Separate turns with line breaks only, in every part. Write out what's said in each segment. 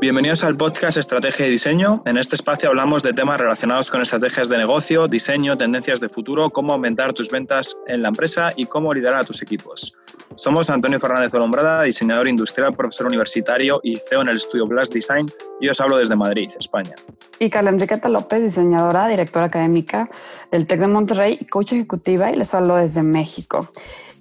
Bienvenidos al podcast Estrategia y Diseño. En este espacio hablamos de temas relacionados con estrategias de negocio, diseño, tendencias de futuro, cómo aumentar tus ventas en la empresa y cómo liderar a tus equipos. Somos Antonio Fernández Olombrada, diseñador industrial, profesor universitario y CEO en el estudio Blast Design y os hablo desde Madrid, España.
Y Carla Enriqueta López, diseñadora, directora académica del TEC de Monterrey, coach ejecutiva y les hablo desde México.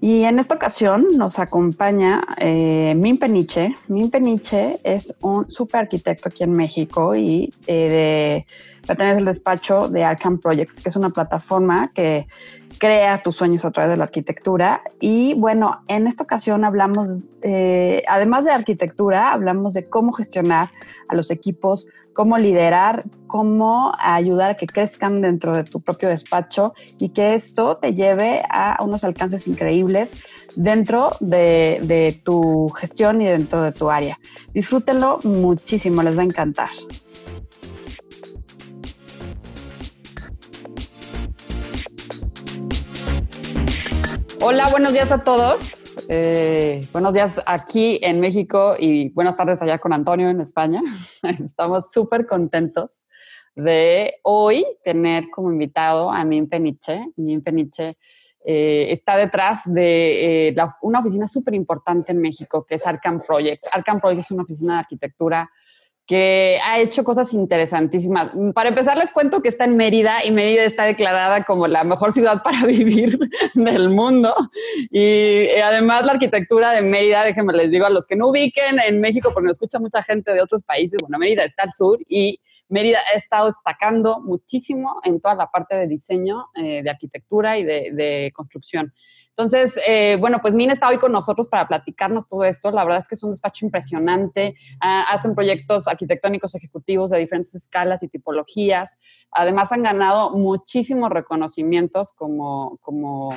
Y en esta ocasión nos acompaña eh, Min Peniche. Min Peniche es un super arquitecto aquí en México y eh, pertenece al despacho de Arkham Projects, que es una plataforma que crea tus sueños a través de la arquitectura. Y bueno, en esta ocasión hablamos, eh, además de arquitectura, hablamos de cómo gestionar a los equipos, cómo liderar, cómo ayudar a que crezcan dentro de tu propio despacho y que esto te lleve a unos alcances increíbles dentro de, de tu gestión y dentro de tu área. Disfrútenlo muchísimo, les va a encantar. Hola, buenos días a todos. Eh, buenos días aquí en México y buenas tardes allá con Antonio en España. Estamos súper contentos de hoy tener como invitado a Min Peniche. Min Peniche eh, está detrás de eh, una oficina súper importante en México que es Arkham Projects. Arkham Projects es una oficina de arquitectura que ha hecho cosas interesantísimas. Para empezar, les cuento que está en Mérida y Mérida está declarada como la mejor ciudad para vivir del mundo. Y eh, además la arquitectura de Mérida, déjenme les digo a los que no ubiquen en México, porque nos escucha mucha gente de otros países, bueno, Mérida está al sur y Mérida ha estado destacando muchísimo en toda la parte de diseño, eh, de arquitectura y de construcción. Entonces, eh, bueno, pues Mina está hoy con nosotros para platicarnos todo esto. La verdad es que es un despacho impresionante. Ah, hacen proyectos arquitectónicos ejecutivos de diferentes escalas y tipologías. Además, han ganado muchísimos reconocimientos como, como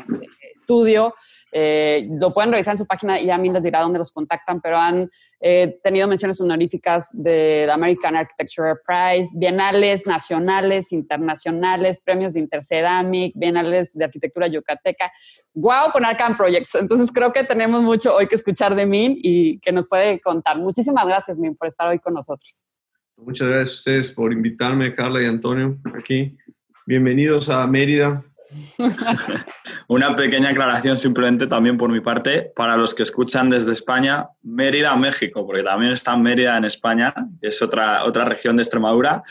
estudio. Eh, lo pueden revisar en su página y ya Min les dirá dónde los contactan, pero han He tenido menciones honoríficas del American Architecture Prize, bienales nacionales, internacionales, premios de Interceramic, bienales de arquitectura yucateca. ¡Wow! Con Arkham Projects. Entonces creo que tenemos mucho hoy que escuchar de Min y que nos puede contar. Muchísimas gracias, Min, por estar hoy con nosotros.
Muchas gracias a ustedes por invitarme, Carla y Antonio, aquí. Bienvenidos a Mérida,
Una pequeña aclaración simplemente también por mi parte, para los que escuchan desde España, Mérida, México, porque también está Mérida en España, que es otra, otra región de Extremadura.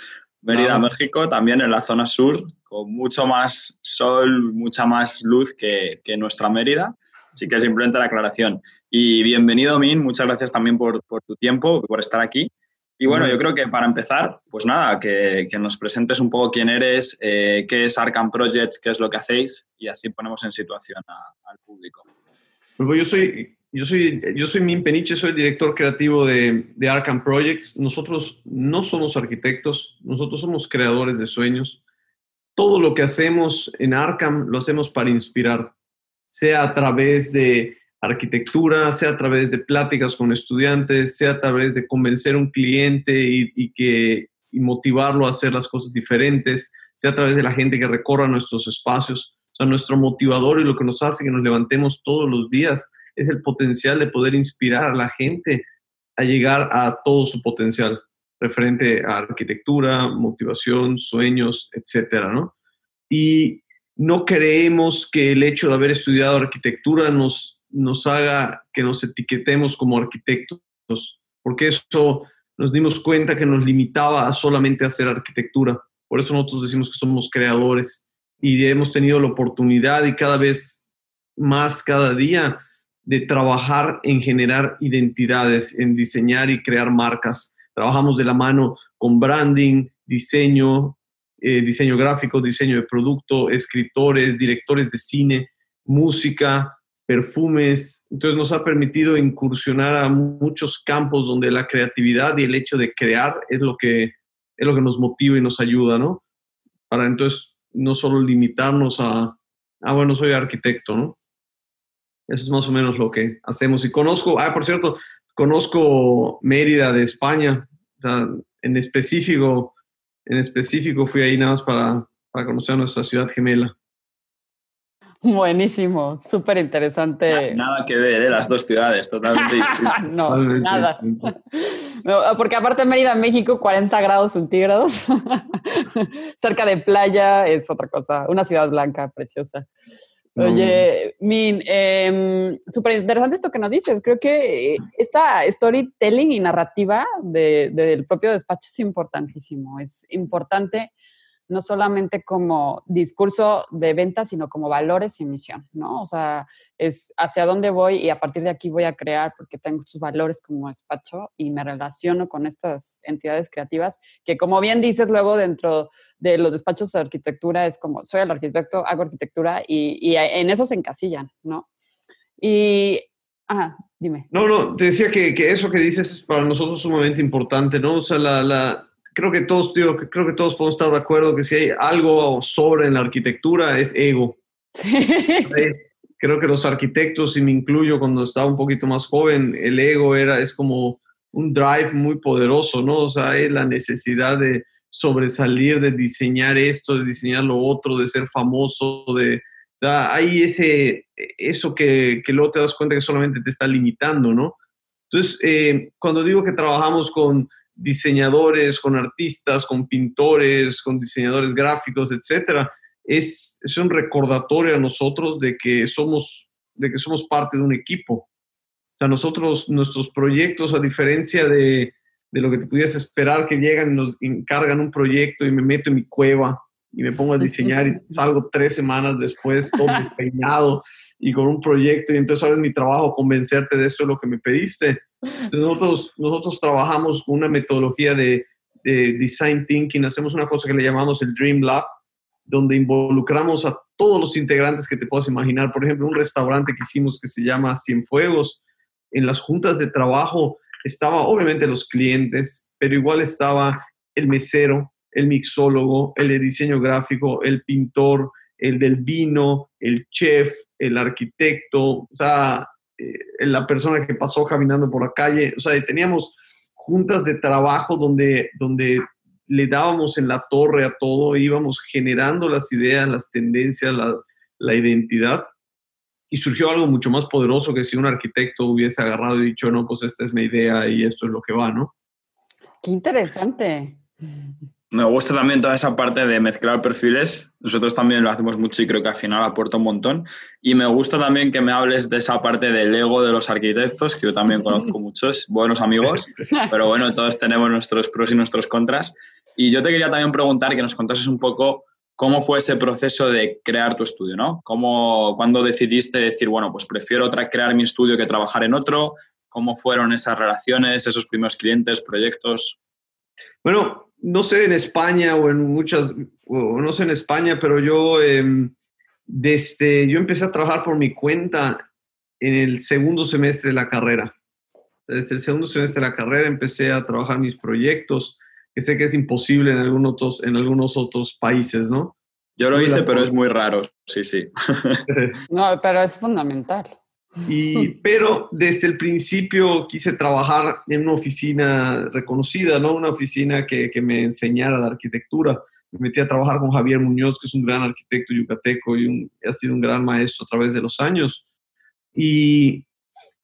Mérida, México, también en la zona sur, con mucho más sol, mucha más luz que, que nuestra Mérida. Así que simplemente la aclaración. Y bienvenido, Min, muchas gracias también por, por tu tiempo, por estar aquí. Y bueno, yo creo que para empezar, pues nada, que, nos presentes un poco quién eres, eh, qué es Arkham Projects, qué es lo que hacéis y así ponemos en situación al público.
Pues yo soy, yo soy, yo soy Min Peniche, soy el director creativo de, de Arkham Projects. Nosotros no somos arquitectos, nosotros somos creadores de sueños. Todo lo que hacemos en Arkham lo hacemos para inspirar, sea a través de arquitectura, sea a través de pláticas con estudiantes, sea a través de convencer a un cliente y, que, motivarlo a hacer las cosas diferentes, sea a través de la gente que recorra nuestros espacios. O sea, nuestro motivador y lo que nos hace que nos levantemos todos los días es el potencial de poder inspirar a la gente a llegar a todo su potencial referente a arquitectura, motivación, sueños, etcétera, ¿no? Y no creemos que el hecho de haber estudiado arquitectura nos nos haga que nos etiquetemos como arquitectos, porque eso nos dimos cuenta que nos limitaba a solamente hacer arquitectura. Por eso nosotros decimos que somos creadores y hemos tenido la oportunidad y cada vez más cada día de trabajar en generar identidades, en diseñar y crear marcas. Trabajamos de la mano con branding, diseño, eh, diseño gráfico, diseño de producto, escritores, directores de cine, música, perfumes. Entonces nos ha permitido incursionar a muchos campos donde la creatividad y el hecho de crear es lo que, es lo que nos motiva y nos ayuda, ¿no? Para entonces no solo limitarnos a, ah, bueno, soy arquitecto, ¿no? Eso es más o menos lo que hacemos. Y conozco, ah, por cierto, conozco Mérida de España. O sea, en específico, en específico fui ahí nada más para, para conocer nuestra ciudad gemela.
Buenísimo, súper interesante.
Nada, que ver, ¿eh? las dos ciudades, totalmente distintas.
no, nada. porque aparte Mérida, México, 40 grados centígrados, cerca de playa, es otra cosa, una ciudad blanca preciosa. Oye, Min, eh, súper interesante esto que nos dices. Creo que esta storytelling y narrativa del propio despacho es importantísimo. Es importante no solamente como discurso de venta, sino como valores y misión, ¿no? O sea, es hacia dónde voy y a partir de aquí voy a crear porque tengo sus valores como despacho y me relaciono con estas entidades creativas que, como bien dices, luego dentro de los despachos de arquitectura es como, soy el arquitecto, hago arquitectura y, en eso se encasillan, ¿no? Y, ah, dime.
No, no, te decía que, eso que dices es para nosotros sumamente importante, ¿no? O sea, la creo que todos, tío, creo que todos podemos estar de acuerdo que si hay algo sobre en la arquitectura es ego. Creo que los arquitectos, y me incluyo cuando estaba un poquito más joven, el ego era, es como un drive muy poderoso, ¿no? O sea, es la necesidad de sobresalir, de diseñar esto, de diseñar lo otro, de ser famoso, de... O sea, hay ese, eso que, que luego te das cuenta que solamente te está limitando, ¿no? Entonces, eh, cuando digo que trabajamos con diseñadores, con artistas, con pintores, con diseñadores gráficos, etcétera, es, es un recordatorio a nosotros de que somos de que somos parte de un equipo. O sea, nosotros, nuestros proyectos, a diferencia de, de lo que te pudieras esperar, que llegan y nos encargan un proyecto y me meto en mi cueva y me pongo a diseñar y salgo tres semanas después todo despeinado y con un proyecto y entonces ahora es mi trabajo convencerte de eso es lo que me pediste. Nosotros, nosotros trabajamos una metodología de, de design thinking, hacemos una cosa que le llamamos el Dream Lab, donde involucramos a todos los integrantes que te puedas imaginar. Por ejemplo, un restaurante que hicimos que se llama Cienfuegos. En las juntas de trabajo estaba obviamente los clientes, pero igual estaba el mesero, el mixólogo, el diseño gráfico, el pintor, el del vino, el chef, el arquitecto, o sea, eh, la persona que pasó caminando por la calle, o sea, teníamos juntas de trabajo donde, donde le dábamos en la torre a todo, íbamos generando las ideas, las tendencias, la, la identidad. Y surgió algo mucho más poderoso que si un arquitecto hubiese agarrado y dicho, no, pues esta es mi idea y esto es lo que va, ¿no?
Qué interesante.
Me gusta también toda esa parte de mezclar perfiles. Nosotros también lo hacemos mucho y creo que al final aporta un montón. Y me gusta también que me hables de esa parte del ego de los arquitectos, que yo también conozco muchos buenos amigos, pero bueno, todos tenemos nuestros pros y nuestros contras. Y yo te quería también preguntar que nos contases un poco cómo fue ese proceso de crear tu estudio, ¿no? ¿Cómo, ¿Cuándo decidiste decir, bueno, pues prefiero crear mi estudio que trabajar en otro? ¿Cómo fueron esas relaciones, esos primeros clientes, proyectos?
Bueno, no sé en España o en muchas, no sé en España, pero yo em, desde, yo empecé a trabajar por mi cuenta en el segundo semestre de la carrera. Desde el segundo semestre de la carrera empecé a trabajar mis proyectos, que sé que es imposible en algunos otros, en algunos otros países, ¿no?
Yo lo hice, pero es muy raro, sí, sí.
no, pero es fundamental.
Y, pero desde el principio quise trabajar en una oficina reconocida, ¿no? Una oficina que, que, me enseñara la arquitectura. Me metí a trabajar con Javier Muñoz, que es un gran arquitecto yucateco y ha sido un gran maestro a través de los años. Y,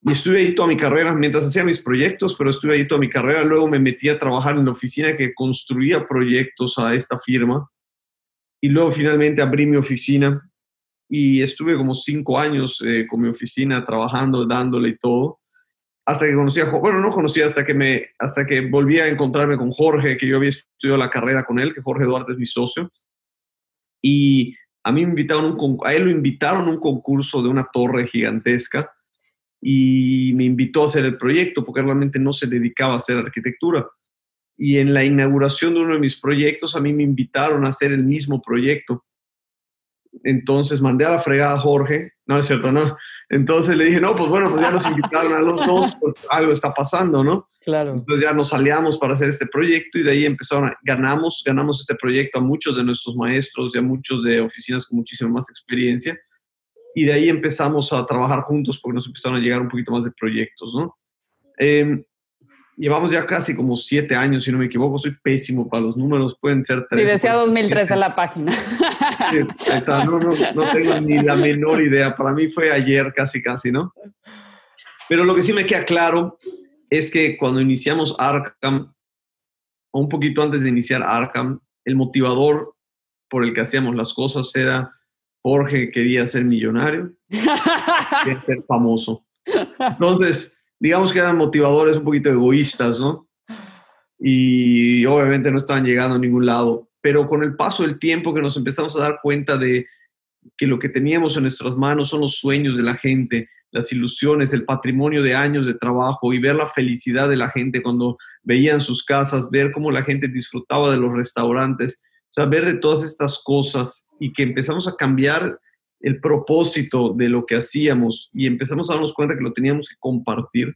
y, estuve ahí toda mi carrera, mientras hacía mis proyectos, pero estuve ahí toda mi carrera. Luego me metí a trabajar en la oficina que construía proyectos a esta firma. Y luego finalmente abrí mi oficina y estuve como cinco años eh, con mi oficina trabajando, dándole y todo, hasta que conocí a, bueno, no conocí hasta que me, hasta que volví a encontrarme con Jorge, que yo había estudiado la carrera con él, que Jorge Duarte es mi socio, y a mí me invitaron, a él lo invitaron a un concurso de una torre gigantesca, y me invitó a hacer el proyecto, porque realmente no se dedicaba a hacer arquitectura. Y en la inauguración de uno de mis proyectos, a mí me invitaron a hacer el mismo proyecto entonces mandé a la fregada a Jorge, no es cierto, no. Entonces le dije, no, pues bueno, pues ya nos invitaron a los dos, pues algo está pasando, ¿no?
Claro.
Entonces ya nos aliamos para hacer este proyecto y de ahí empezaron, ganamos, ganamos este proyecto a muchos de nuestros maestros y a muchos de oficinas con muchísima más experiencia. Y de ahí empezamos a trabajar juntos porque nos empezaron a llegar un poquito más de proyectos, ¿no? Em, llevamos ya casi como siete años, si no me equivoco, soy pésimo para los números, pueden ser tres.
Sí, decía 2013 la página.
no, no, no tengo ni la menor idea, para mí fue ayer casi, casi, ¿no? Pero lo que sí me queda claro es que cuando iniciamos Arkham, o un poquito antes de iniciar Arkham, el motivador por el que hacíamos las cosas era Jorge quería ser millonario, quería ser famoso. Entonces, digamos que eran motivadores un poquito egoístas, ¿no? Y obviamente no estaban llegando a ningún lado. Pero con el paso del tiempo que nos empezamos a dar cuenta de que lo que teníamos en nuestras manos son los sueños de la gente, las ilusiones, el patrimonio de años de trabajo y ver la felicidad de la gente cuando veían sus casas, ver cómo la gente disfrutaba de los restaurantes, o sea, ver de todas estas cosas y que empezamos a cambiar el propósito de lo que hacíamos y empezamos a darnos cuenta que lo teníamos que compartir.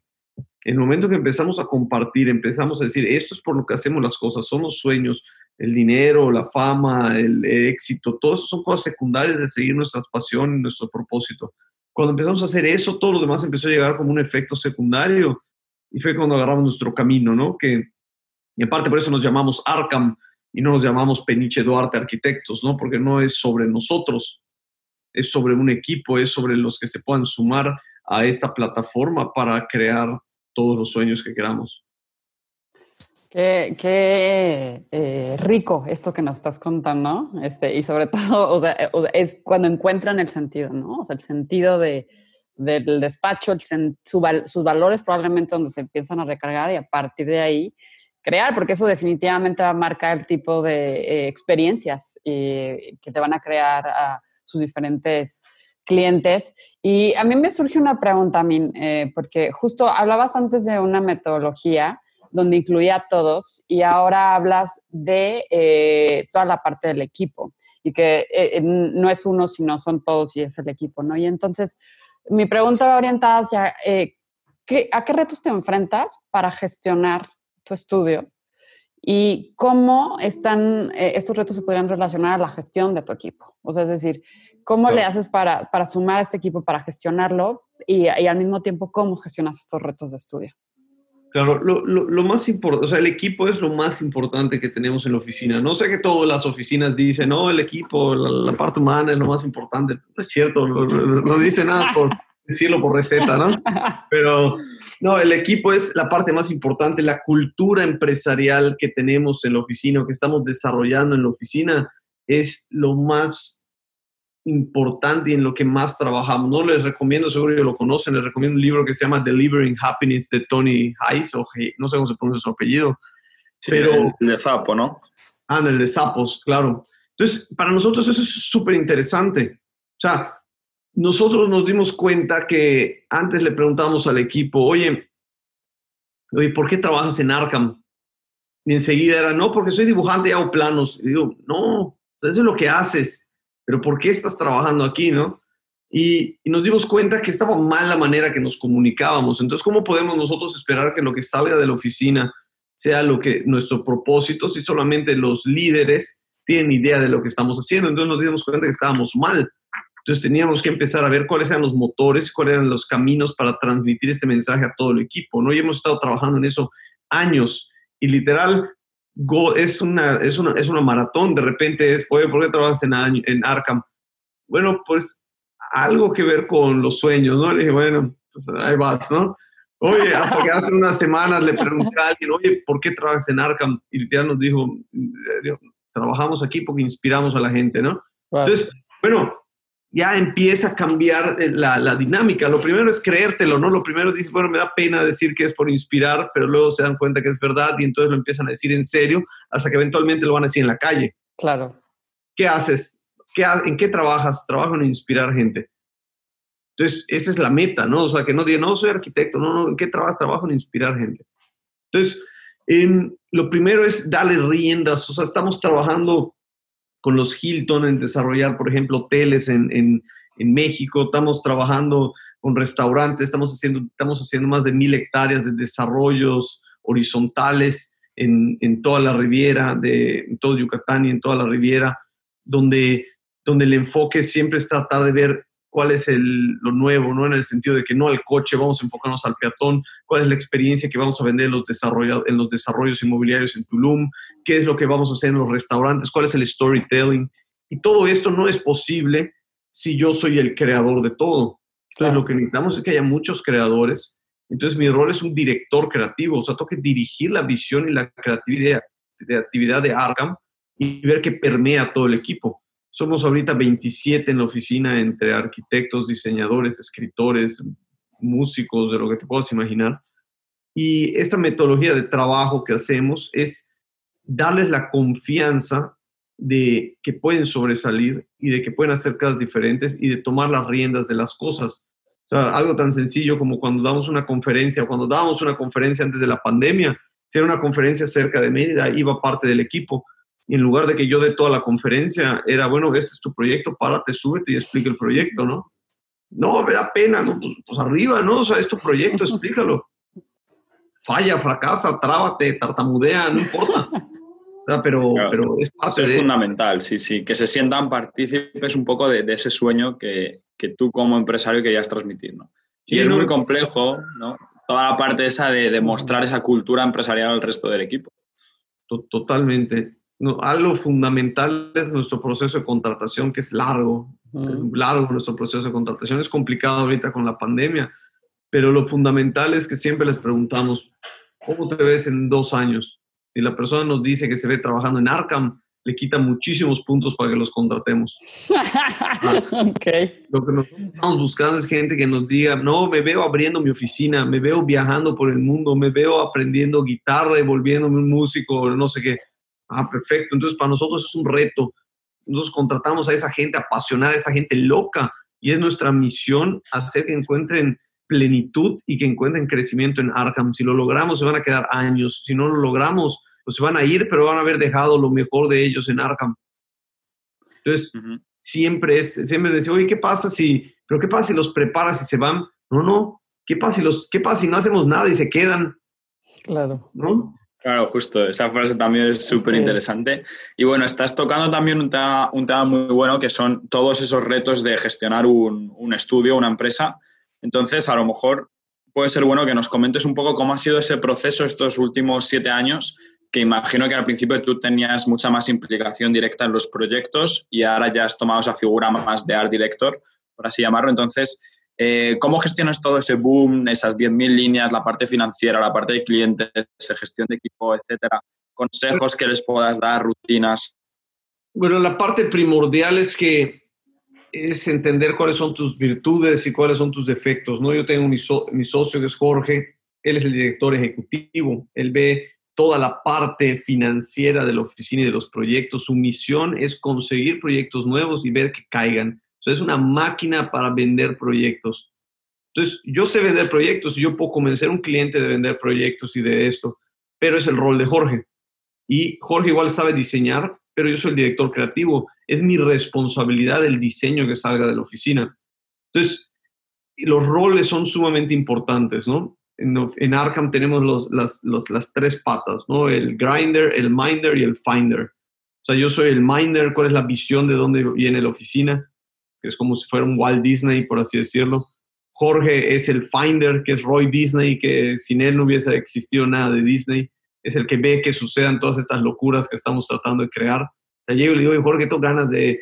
En el momento que empezamos a compartir, empezamos a decir, esto es por lo que hacemos las cosas, son los sueños, el dinero, la fama, el éxito, todo eso son cosas secundarias de seguir nuestras pasiones, nuestro propósito. Cuando empezamos a hacer eso, todo lo demás empezó a llegar como un efecto secundario y fue cuando agarramos nuestro camino, ¿no? Que en parte por eso nos llamamos Arkham y no nos llamamos Peniche Duarte Arquitectos, ¿no? Porque no es sobre nosotros, es sobre un equipo, es sobre los que se puedan sumar a esta plataforma para crear todos los sueños que queramos.
Qué, eh, rico esto que nos estás contando, este, y sobre todo, o sea, es cuando encuentran el sentido, ¿no? O sea, el sentido de, del despacho, sus valores probablemente donde se empiezan a recargar y a partir de ahí crear, porque eso definitivamente va a marcar el tipo de eh, experiencias que te van a crear a sus diferentes clientes. Y a mí me surge una pregunta, Min, eh, porque justo hablabas antes de una metodología donde incluía a todos y ahora hablas de eh, toda la parte del equipo y que eh, no es uno, sino son todos y es el equipo, ¿no? Y entonces, mi pregunta va orientada hacia, eh, ¿a qué retos te enfrentas para gestionar tu estudio? ¿Y cómo están, estos retos se podrían relacionar a la gestión de tu equipo? O sea, es decir, ¿cómo le haces para, para, sumar a este equipo, para gestionarlo y, y al mismo tiempo cómo gestionas estos retos de estudio?
Claro, lo, lo, más importante, o sea, el equipo es lo más importante que tenemos en la oficina. No sé que todas las oficinas dicen, no, el equipo, la, parte humana es lo más importante. No es cierto, no dicen nada por decirlo por receta, ¿no? Pero no, el equipo es la parte más importante, la cultura empresarial que tenemos en la oficina, que estamos desarrollando en la oficina, es lo más importante y en lo que más trabajamos. No les recomiendo, seguro que lo conocen, les recomiendo un libro que se llama Delivering Happiness de Tony Hayes, o no sé cómo se pronuncia su apellido. pero,
el de Sapo, ¿no?
Ah, el de Sapos, claro. Entonces, para nosotros eso es súper interesante. O sea, nosotros nos dimos cuenta que antes le preguntábamos al equipo, oye, oye, ¿por qué trabajas en Arkham? Y enseguida era, no, porque soy dibujante y hago planos. Y digo, no, eso es lo que haces pero ¿por qué estás trabajando aquí, no? Y, nos dimos cuenta que estaba mal la manera que nos comunicábamos. Entonces, ¿cómo podemos nosotros esperar que lo que salga de la oficina sea lo que nuestro propósito si solamente los líderes tienen idea de lo que estamos haciendo? Entonces nos dimos cuenta que estábamos mal. Entonces teníamos que empezar a ver cuáles eran los motores, cuáles eran los caminos para transmitir este mensaje a todo el equipo, ¿no? Y hemos estado trabajando en eso años y literal es una, es una, es una maratón, de repente es, oye, ¿por qué trabajas en, en Arkham? Bueno, pues algo que ver con los sueños, ¿no? Le dije, bueno, pues ahí vas, ¿no? Oye, hasta que hace unas semanas le pregunté a alguien, oye, ¿por qué trabajas en Arkham? Y ya nos dijo, trabajamos aquí porque inspiramos a la gente, ¿no? Entonces, bueno, ya empieza a cambiar eh, la, la, dinámica. Lo primero es creértelo, ¿no? Lo primero dices, bueno, me da pena decir que es por inspirar, pero luego se dan cuenta que es verdad y entonces lo empiezan a decir en serio hasta que eventualmente lo van a decir en la calle.
Claro.
¿Qué haces? ¿Qué, ¿En qué trabajas? Trabajo en inspirar gente. Entonces, esa es la meta, ¿no? O sea, que no diga, no, soy arquitecto, no, no, ¿en qué trabajas? Trabajo en inspirar gente. Entonces, lo primero es darle riendas, o sea, estamos trabajando con los Hilton en desarrollar, por ejemplo, hoteles en, en, México, estamos trabajando con restaurantes, estamos haciendo, estamos haciendo más de mil hectáreas de desarrollos horizontales en, en toda la riviera, de, en todo Yucatán y en toda la riviera, donde, donde el enfoque siempre es tratar de ver cuál es el, lo nuevo, ¿no? En el sentido de que no al coche, vamos a enfocarnos al peatón, cuál es la experiencia que vamos a vender en los, en los desarrollos inmobiliarios en Tulum, qué es lo que vamos a hacer en los restaurantes, cuál es el storytelling. Y todo esto no es posible si yo soy el creador de todo. Entonces, lo que necesitamos es que haya muchos creadores. Entonces, mi rol es un director creativo, o sea, tengo que dirigir la visión y la creatividad de actividad de Arkham y ver que permea todo el equipo. Somos ahorita 27 en la oficina entre arquitectos, diseñadores, escritores, músicos, de lo que te puedas imaginar. Y esta metodología de trabajo que hacemos es darles la confianza de que pueden sobresalir y de que pueden hacer cosas diferentes y de tomar las riendas de las cosas. O sea, algo tan sencillo como cuando damos una conferencia, o cuando dábamos una conferencia antes de la pandemia, si era una conferencia cerca de Mérida, iba parte del equipo en lugar de que yo dé toda la conferencia, era, bueno, este es tu proyecto, párate, súbete y explica el proyecto, ¿no? No, me da pena, ¿no? Pues, pues, arriba, ¿no? O sea, es tu proyecto, explícalo. Falla, fracasa, trábate, tartamudea, no importa. pero, pero es
parte Eso es fundamental, sí, sí, que se sientan partícipes un poco de, ese sueño que, que, tú como empresario querías transmitir, ¿no? Y es muy complejo, ¿no? Toda la parte esa de demostrar esa cultura empresarial al resto del equipo.
Totalmente no, algo fundamental es nuestro proceso de contratación, que es largo, largo nuestro proceso de contratación. Es complicado ahorita con la pandemia, pero lo fundamental es que siempre les preguntamos, ¿cómo te ves en dos años? Y la persona nos dice que se ve trabajando en Arkham, le quita muchísimos puntos para que los contratemos. okay. Lo que nosotros estamos buscando es gente que nos diga, no, me veo abriendo mi oficina, me veo viajando por el mundo, me veo aprendiendo guitarra y volviéndome un músico, no sé qué. Ah, perfecto. Entonces, para nosotros es un reto. Nosotros contratamos a esa gente apasionada, a esa gente loca, y es nuestra misión hacer que encuentren plenitud y que encuentren crecimiento en Arkham. Si lo logramos, se van a quedar años. Si no lo logramos, pues se van a ir, pero van a haber dejado lo mejor de ellos en Arkham. Entonces, siempre es, siempre decir, oye, ¿qué pasa si, pero qué pasa si los preparas y se van? No, no. ¿Qué pasa si los, qué pasa si no hacemos nada y se quedan?
Claro.
¿No?
Claro, justo, esa frase también es súper interesante. Y bueno, estás tocando también un tema, un tema, muy bueno que son todos esos retos de gestionar un, un, estudio, una empresa. Entonces, a lo mejor puede ser bueno que nos comentes un poco cómo ha sido ese proceso estos últimos siete años, que imagino que al principio tú tenías mucha más implicación directa en los proyectos y ahora ya has tomado esa figura más de art director, por así llamarlo. Entonces, eh, ¿Cómo gestionas todo ese boom, esas 10.000 líneas, la parte financiera, la parte de clientes, gestión de equipo, etcétera? Consejos que les puedas dar, rutinas.
Bueno, la parte primordial es que es entender cuáles son tus virtudes y cuáles son tus defectos. ¿no? Yo tengo mi, mi socio que es Jorge, él es el director ejecutivo, él ve toda la parte financiera de la oficina y de los proyectos. Su misión es conseguir proyectos nuevos y ver que caigan es una máquina para vender proyectos. Entonces, yo sé vender proyectos y yo puedo convencer a un cliente de vender proyectos y de esto, pero es el rol de Jorge. Y Jorge igual sabe diseñar, pero yo soy el director creativo. Es mi responsabilidad el diseño que salga de la oficina. Entonces, los roles son sumamente importantes, ¿no? En, Arkham tenemos las, las tres patas, ¿no? El grinder, el minder y el finder. O sea, yo soy el minder, cuál es la visión de dónde viene la oficina es como si fuera un Walt Disney, por así decirlo. Jorge es el finder, que es Roy Disney, que sin él no hubiese existido nada de Disney. Es el que ve que sucedan todas estas locuras que estamos tratando de crear. O llego y le digo, Jorge, tengo ganas de,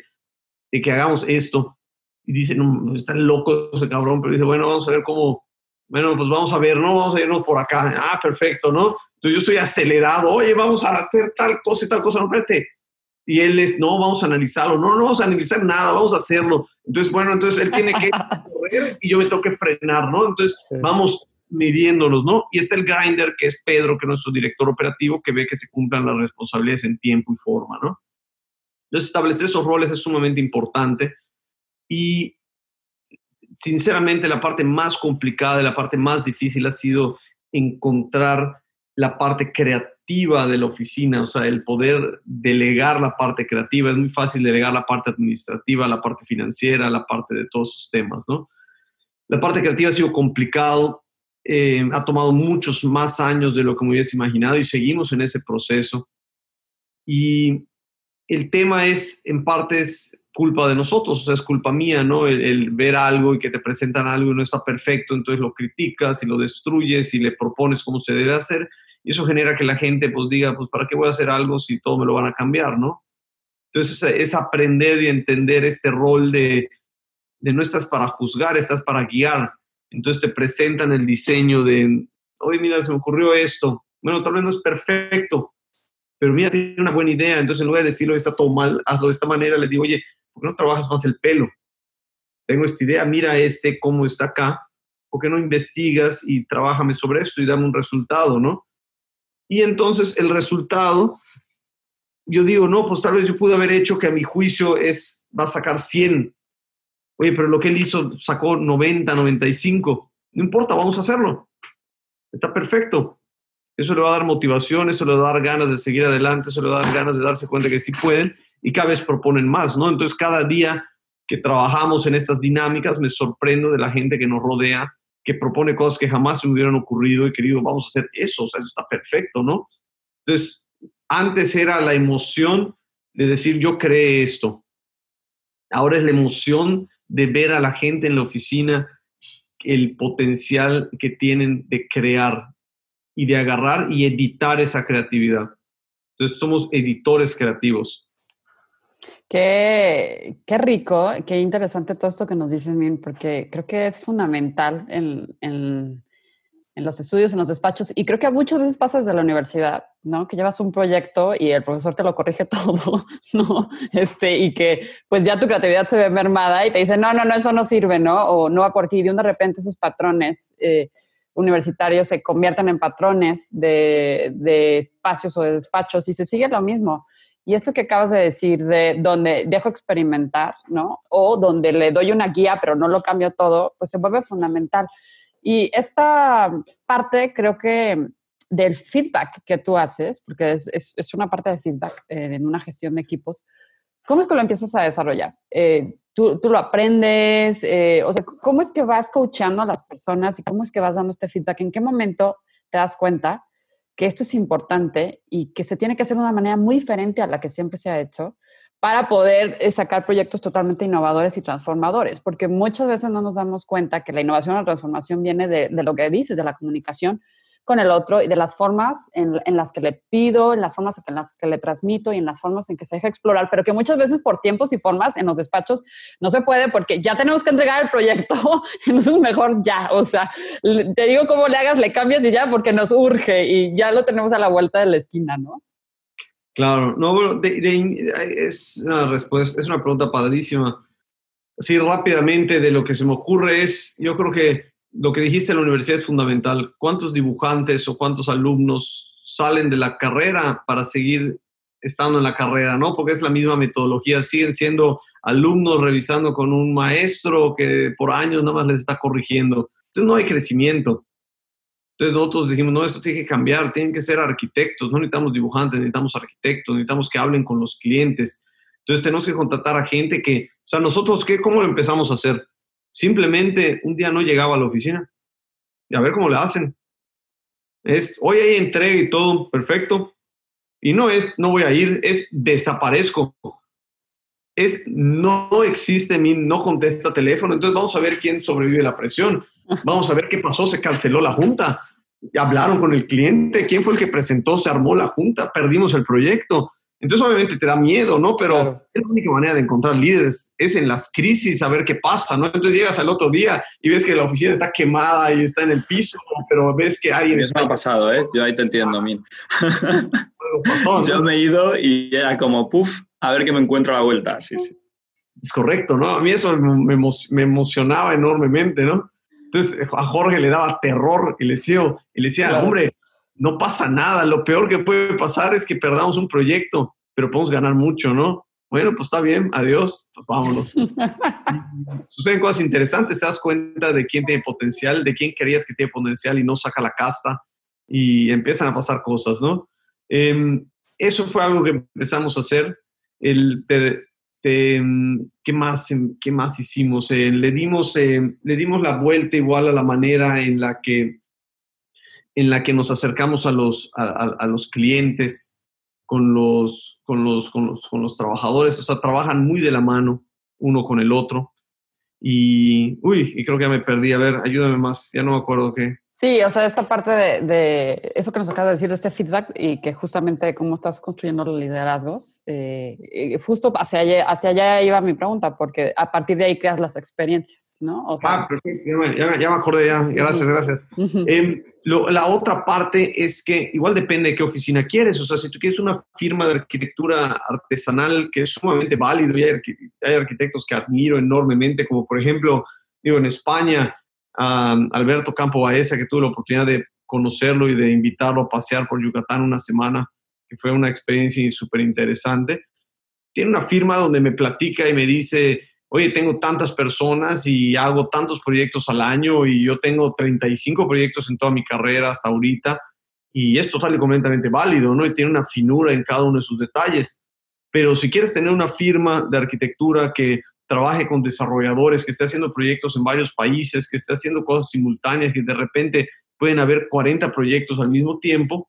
que hagamos esto. Y dice, no, está loco ese cabrón, pero dice, bueno, vamos a ver cómo, bueno, pues vamos a ver, ¿no? Vamos a irnos por acá. Ah, perfecto, ¿no? Entonces yo estoy acelerado, oye, vamos a hacer tal cosa y tal cosa, no, espérate, y él es, no, vamos a analizarlo, no, no vamos a analizar nada, vamos a hacerlo. Entonces, bueno, entonces él tiene que correr y yo me tengo que frenar, ¿no? Entonces, vamos midiéndolos, ¿no? Y está el grinder, que es Pedro, que es nuestro director operativo, que ve que se cumplan las responsabilidades en tiempo y forma, ¿no? Entonces, establecer esos roles es sumamente importante y sinceramente la parte más complicada, la parte más difícil ha sido encontrar la parte creativa de la oficina, o sea, el poder delegar la parte creativa. Es muy fácil delegar la parte administrativa, la parte financiera, la parte de todos esos temas, ¿no? La parte creativa ha sido complicado, eh, ha tomado muchos más años de lo que me hubiese imaginado y seguimos en ese proceso. Y el tema es, en parte, es culpa de nosotros, o sea, es culpa mía, ¿no? El, ver algo y que te presentan algo y no está perfecto, entonces lo criticas y lo destruyes y le propones cómo se debe hacer, y eso genera que la gente pues diga, pues, ¿para qué voy a hacer algo si todo me lo van a cambiar, ¿no? Entonces es aprender y entender este rol de, de no estás para juzgar, estás para guiar. Entonces te presentan el diseño de, oye, mira, se me ocurrió esto. Bueno, tal vez no es perfecto, pero mira, tiene una buena idea. Entonces en lugar de decirlo, está todo mal, hazlo de esta manera, le digo, oye, ¿por qué no trabajas más el pelo? Tengo esta idea, mira este, cómo está acá. ¿Por qué no investigas y trabájame sobre esto y dame un resultado, no? Y entonces el resultado, yo digo, no, pues tal vez yo pude haber hecho que a mi juicio es, va a sacar 100 Oye, pero lo que él hizo sacó 90, 95. No importa, vamos a hacerlo. Está perfecto. Eso le va a dar motivación, eso le va a dar ganas de seguir adelante, eso le va a dar ganas de darse cuenta que sí pueden y cada vez proponen más, ¿no? Entonces, cada día que trabajamos en estas dinámicas, me sorprendo de la gente que nos rodea, que propone cosas que jamás se me hubieran ocurrido y que digo, vamos a hacer eso, o sea, eso está perfecto, ¿no? Entonces, antes era la emoción de decir, yo creé esto. Ahora es la emoción de ver a la gente en la oficina el potencial que tienen de crear y de agarrar y editar esa creatividad. Entonces somos editores creativos.
Qué, qué rico, qué interesante todo esto que nos dices, Min, porque creo que es fundamental en, en, en los estudios, en los despachos, y creo que muchas veces pasa desde la universidad, ¿no? Que llevas un proyecto y el profesor te lo corrige todo, ¿no? Este, y que pues ya tu creatividad se ve mermada y te dice, no, no, no, eso no sirve, ¿no? O no va por aquí. Y de repente esos patrones eh, universitarios se convierten en patrones de, de espacios o de despachos y se sigue lo mismo. Y esto que acabas de decir, de donde dejo experimentar, ¿no? O donde le doy una guía, pero no lo cambio todo, pues se vuelve fundamental. Y esta parte creo que del feedback que tú haces, porque es, es, una parte de feedback en una gestión de equipos, ¿cómo es que lo empiezas a desarrollar? Eh, ¿tú, ¿tú, lo aprendes? Eh, o sea, ¿cómo es que vas coachando a las personas y cómo es que vas dando este feedback? ¿En qué momento te das cuenta que esto es importante y que se tiene que hacer de una manera muy diferente a la que siempre se ha hecho para poder eh, sacar proyectos totalmente innovadores y transformadores, porque muchas veces no nos damos cuenta que la innovación o la transformación viene de, lo que dices, de la comunicación con el otro y de las formas en, las que le pido, en las formas en las que le transmito y en las formas en que se deja explorar, pero que muchas veces por tiempos y formas en los despachos no se puede porque ya tenemos que entregar el proyecto, entonces mejor ya, o sea, te digo cómo le hagas, le cambias y ya porque nos urge y ya lo tenemos a la vuelta de la esquina, ¿no?
Claro, no, bueno, es, una respuesta, es una pregunta padrísima. Así rápidamente de lo que se me ocurre es, yo creo que lo que dijiste en la universidad es fundamental. ¿Cuántos dibujantes o cuántos alumnos salen de la carrera para seguir estando en la carrera, no? Porque es la misma metodología, siguen siendo alumnos revisando con un maestro que por años nada más les está corrigiendo. Entonces no hay crecimiento. Entonces nosotros dijimos, no, esto tiene que cambiar, tienen que ser arquitectos, no necesitamos dibujantes, necesitamos arquitectos, necesitamos que hablen con los clientes. Entonces tenemos que contratar a gente que, o sea, nosotros, ¿qué, ¿cómo lo empezamos a hacer? Simplemente un día no llegaba a la oficina y a ver cómo le hacen. Es, hoy hay entrega y todo, perfecto. Y no es, no voy a ir, es desaparezco. Es, no existe, no contesta teléfono. Entonces vamos a ver quién sobrevive la presión. Vamos a ver qué pasó, se canceló la junta, hablaron con el cliente, quién fue el que presentó, se armó la junta, perdimos el proyecto. Entonces obviamente te da miedo, ¿no? Pero es la única manera de encontrar líderes, es en las crisis a ver qué pasa, ¿no? Entonces llegas al otro día y ves que la oficina está quemada y está en el piso, pero ves que alguien...
Eso me ha pasado, ¿eh? Yo ahí te entiendo, Min. Yo me he ido y era como, puff, a ver qué me encuentro a la vuelta, sí, sí.
Es correcto, ¿no? A mí eso me, me emocionaba enormemente, ¿no? Entonces a Jorge le daba terror y le decía, y le decía hombre, no pasa nada, lo peor que puede pasar es que perdamos un proyecto, pero podemos ganar mucho, ¿no? Bueno, pues está bien, adiós, pues vámonos. Suceden cosas interesantes, te das cuenta de quién tiene potencial, de quién querías que tiene potencial y no saca la casta y empiezan a pasar cosas, ¿no? Em, eso fue algo que empezamos a hacer. El, este, ¿qué, más, ¿Qué más hicimos? Eh, le, dimos, eh, le dimos la vuelta igual a la manera en la que, en la que nos acercamos a los, a, los clientes. con los, con los, con los, con los trabajadores, o sea, trabajan muy de la mano uno con el otro. Y, uy, y creo que ya me perdí. A ver, ayúdame más, ya no me acuerdo qué.
Sí, o sea, esta parte de, eso que nos acaba de decir, de este feedback y que justamente cómo estás construyendo los liderazgos, eh, justo hacia allá, hacia allá iba mi pregunta, porque a partir de ahí creas las experiencias, ¿no?
ah, perfecto, ya me, acordé ya, gracias, gracias. Em, la otra parte es que igual depende de qué oficina quieres, o sea, si tú quieres una firma de arquitectura artesanal que es sumamente válido y hay, hay arquitectos que admiro enormemente, como por ejemplo, digo, en España, Alberto Campo Baeza, que tuve la oportunidad de conocerlo y de invitarlo a pasear por Yucatán una semana, que fue una experiencia súper interesante. Tiene una firma donde me platica y me dice, oye, tengo tantas personas y hago tantos proyectos al año y yo tengo 35 proyectos en toda mi carrera hasta ahorita y es total y completamente válido, ¿no? Y tiene una finura en cada uno de sus detalles. Pero si quieres tener una firma de arquitectura que trabaje con desarrolladores, que esté haciendo proyectos en varios países, que esté haciendo cosas simultáneas, que de repente pueden haber 40 proyectos al mismo tiempo.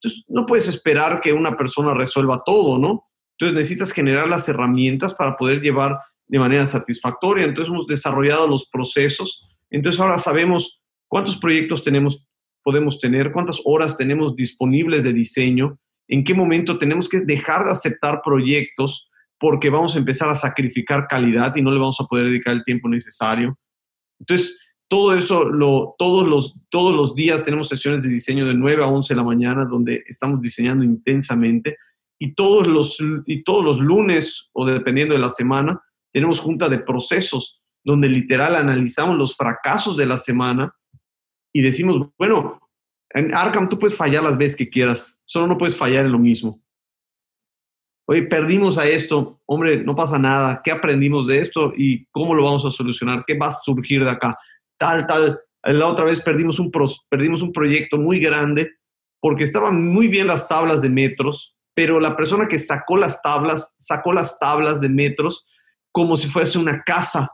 Entonces, no puedes esperar que una persona resuelva todo, ¿no? Entonces, necesitas generar las herramientas para poder llevar de manera satisfactoria. Entonces, hemos desarrollado los procesos. Entonces, ahora sabemos cuántos proyectos tenemos, podemos tener, cuántas horas tenemos disponibles de diseño, en qué momento tenemos que dejar de aceptar proyectos porque vamos a empezar a sacrificar calidad y no le vamos a poder dedicar el tiempo necesario. Entonces, todo eso, lo, todos, los, todos los días tenemos sesiones de diseño de 9 a 11 de la mañana donde estamos diseñando intensamente y todos los, y todos los lunes o dependiendo de la semana tenemos junta de procesos donde literal analizamos los fracasos de la semana y decimos, bueno, en Arkham tú puedes fallar las veces que quieras, solo no puedes fallar en lo mismo oye, perdimos a esto, hombre, no pasa nada, ¿qué aprendimos de esto y cómo lo vamos a solucionar? ¿Qué va a surgir de acá? Tal, tal. La otra vez perdimos un, perdimos un proyecto muy grande porque estaban muy bien las tablas de metros, pero la persona que sacó las tablas, sacó las tablas de metros como si fuese una casa,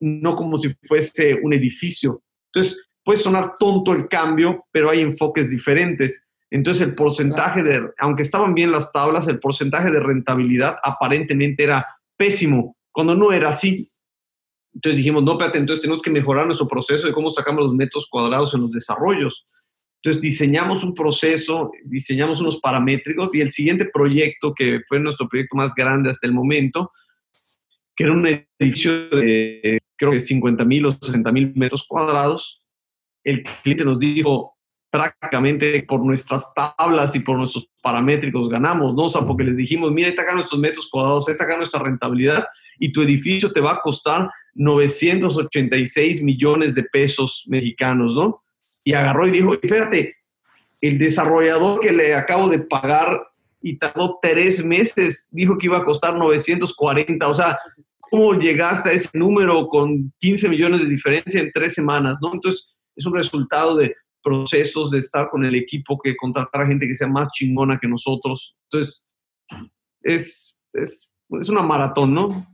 no como si fuese un edificio. Entonces, puede sonar tonto el cambio, pero hay enfoques diferentes. Entonces el porcentaje de, aunque estaban bien las tablas, el porcentaje de rentabilidad aparentemente era pésimo, cuando no era así. Entonces dijimos, no, espérate, entonces tenemos que mejorar nuestro proceso de cómo sacamos los metros cuadrados en los desarrollos. Entonces diseñamos un proceso, diseñamos unos paramétricos y el siguiente proyecto, que fue nuestro proyecto más grande hasta el momento, que era un edificio de creo que 50 mil o 60 mil metros cuadrados, el cliente nos dijo, prácticamente por nuestras tablas y por nuestros paramétricos ganamos, ¿no? O sea, porque les dijimos, mira, está acá nuestros metros cuadrados, está acá nuestra rentabilidad y tu edificio te va a costar 986 millones de pesos mexicanos, ¿no? Y agarró y dijo, espérate, el desarrollador que le acabo de pagar y tardó tres meses, dijo que iba a costar 940, o sea, ¿cómo llegaste a ese número con 15 millones de diferencia en tres semanas, ¿no? Entonces, es un resultado de procesos de estar con el equipo que contratar a gente que sea más chingona que nosotros. Entonces, es, es, es una maratón, ¿no?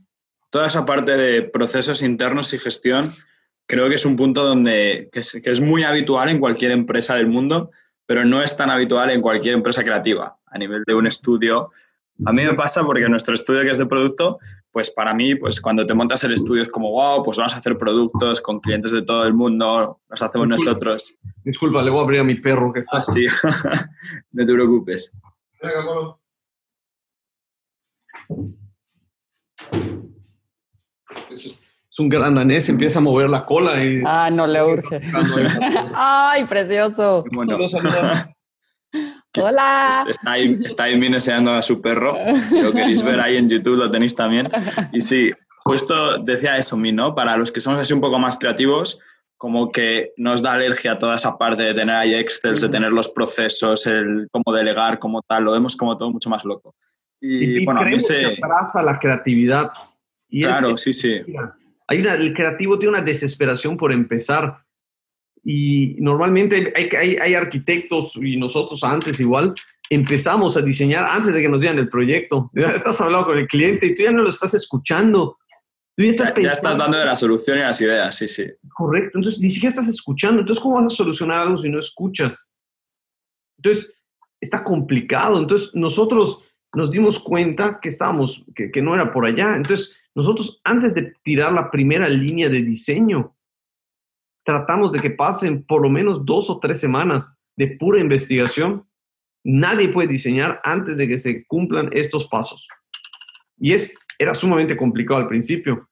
Toda esa parte de procesos internos y gestión creo que es un punto donde que es, que es, muy habitual en cualquier empresa del mundo, pero no es tan habitual en cualquier empresa creativa. A nivel de un estudio, a mí me pasa porque nuestro estudio que es de producto, pues para mí, pues cuando te montas el estudio es como, wow, pues vamos a hacer productos con clientes de todo el mundo, los hacemos nosotros.
Disculpa, le voy a abrir a mi perro que está.
así. no te preocupes.
Es un gran danés, empieza a mover la cola y...
Ah, no le urge. ¡Ay, precioso! Bueno. Hola.
Está ahí, está ahí enseñando a su perro. Si lo queréis ver ahí en YouTube, lo tenéis también. Y sí, justo decía eso, mí, ¿no? Para los que somos así un poco más creativos, como que nos da alergia a toda esa parte de tener ahí Excel, de tener los procesos, el cómo delegar, como tal, lo vemos como todo mucho más loco.
Y, bueno, a mí se... que abraza la creatividad.
Y claro, sí, sí.
Hay el creativo tiene una desesperación por empezar y normalmente hay, hay, hay, arquitectos y nosotros antes igual empezamos a diseñar antes de que nos dieran el proyecto. Ya estás hablando con el cliente y tú ya no lo estás escuchando.
Tú ya estás, ya, estás dando de la solución y las ideas, sí, sí.
Correcto. Entonces, ni siquiera estás escuchando. Entonces, ¿cómo vas a solucionar algo si no escuchas? Entonces, está complicado. Entonces, nosotros nos dimos cuenta que estábamos, que, que, no era por allá. Entonces, nosotros antes de tirar la primera línea de diseño, tratamos de que pasen por lo menos dos o tres semanas de pura investigación. Nadie puede diseñar antes de que se cumplan estos pasos. Y es, era sumamente complicado al principio,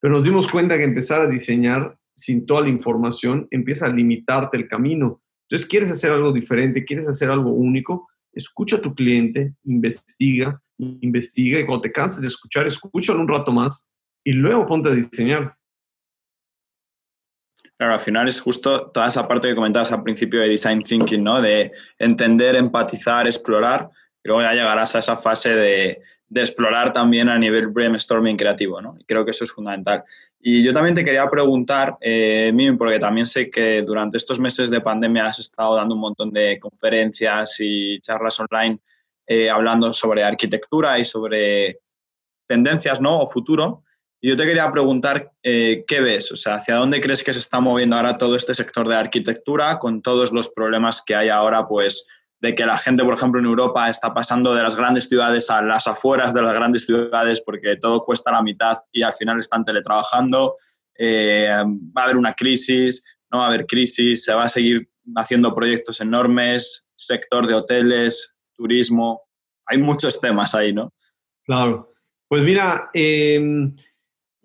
pero nos dimos cuenta que empezar a diseñar sin toda la información empieza a limitarte el camino. Entonces, quieres hacer algo diferente, quieres hacer algo único, escucha a tu cliente, investiga, investiga y cuando te canses de escuchar, escúchalo un rato más y luego ponte a diseñar.
Claro, al final es justo toda esa parte que comentabas al principio de design thinking, ¿no? De entender, empatizar, explorar, y luego ya llegarás a esa fase de, de explorar también a nivel brainstorming creativo, ¿no? Y creo que eso es fundamental. Y yo también te quería preguntar, eh, Mim, porque también sé que durante estos meses de pandemia has estado dando un montón de conferencias y charlas online eh, hablando sobre arquitectura y sobre tendencias, ¿no? O futuro. Yo te quería preguntar, eh, ¿qué ves? O sea, ¿hacia dónde crees que se está moviendo ahora todo este sector de arquitectura con todos los problemas que hay ahora, pues, de que la gente, por ejemplo, en Europa está pasando de las grandes ciudades a las afueras de las grandes ciudades porque todo cuesta la mitad y al final están teletrabajando. Eh, va a haber una crisis, no va a haber crisis, se va a seguir haciendo proyectos enormes, sector de hoteles, turismo. Hay muchos temas ahí, ¿no?
Claro. Pues mira, em,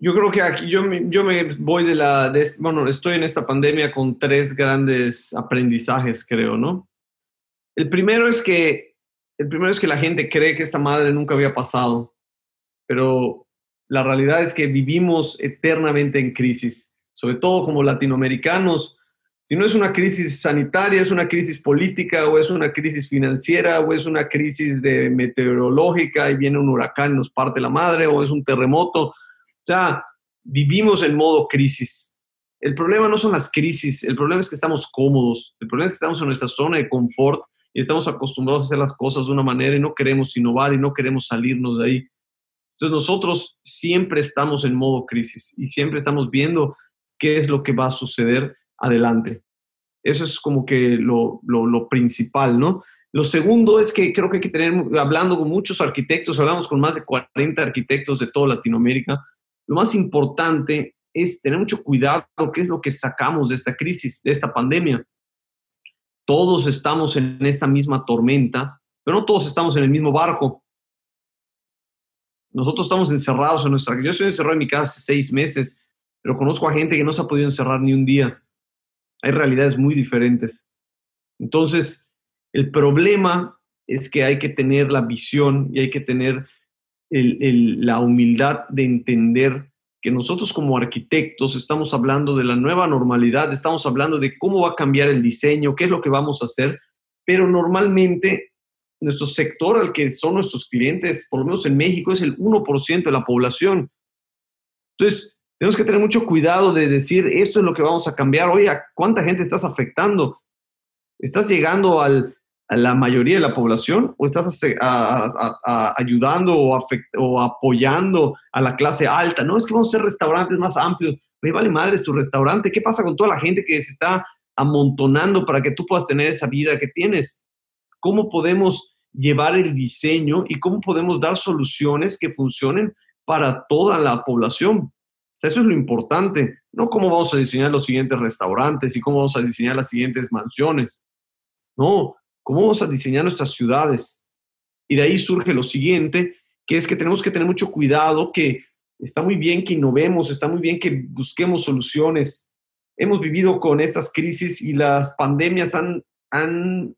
yo creo que aquí yo, yo me voy de la, bueno, estoy en esta pandemia con tres grandes aprendizajes, creo, ¿no? El primero es que, el primero es que la gente cree que esta madre nunca había pasado, pero la realidad es que vivimos eternamente en crisis, sobre todo como latinoamericanos. Si no es una crisis sanitaria, es una crisis política, o es una crisis financiera, o es una crisis de meteorológica y viene un huracán y nos parte la madre, o es un terremoto. O sea, vivimos en modo crisis. El problema no son las crisis, el problema es que estamos cómodos, el problema es que estamos en nuestra zona de confort y estamos acostumbrados a hacer las cosas de una manera y no queremos innovar y no queremos salirnos de ahí. Entonces nosotros siempre estamos en modo crisis y siempre estamos viendo qué es lo que va a suceder adelante. Eso es como que lo, lo, principal, ¿no? Lo segundo es que creo que hay que tener, hablando con muchos arquitectos, hablamos con más de 40 arquitectos de toda Latinoamérica, lo más importante es tener mucho cuidado qué es lo que sacamos de esta crisis, de esta pandemia todos estamos en esta misma tormenta, pero no todos estamos en el mismo barco. Nosotros estamos encerrados en nuestra... Yo estoy encerrado en mi casa hace seis meses, pero conozco a gente que no se ha podido encerrar ni un día. Hay realidades muy diferentes. Entonces, el problema es que hay que tener la visión y hay que tener la humildad de entender que nosotros como arquitectos estamos hablando de la nueva normalidad, estamos hablando de cómo va a cambiar el diseño, qué es lo que vamos a hacer, pero normalmente nuestro sector al que son nuestros clientes, por lo menos en México, es el 1% de la población. Entonces, tenemos que tener mucho cuidado de decir, esto es lo que vamos a cambiar. Oye, ¿cuánta gente estás afectando? ¿Estás llegando al la mayoría de la población o estás ayudando o, apoyando a la clase alta? No, es que vamos a hacer restaurantes más amplios. Me vale madre es tu restaurante. ¿Qué pasa con toda la gente que se está amontonando para que tú puedas tener esa vida que tienes? ¿Cómo podemos llevar el diseño y cómo podemos dar soluciones que funcionen para toda la población? Eso es lo importante, no cómo vamos a diseñar los siguientes restaurantes y cómo vamos a diseñar las siguientes mansiones. No, cómo vamos a diseñar nuestras ciudades. Y de ahí surge lo siguiente, que es que tenemos que tener mucho cuidado, que está muy bien que innovemos, está muy bien que busquemos soluciones. Hemos vivido con estas crisis y las pandemias han, han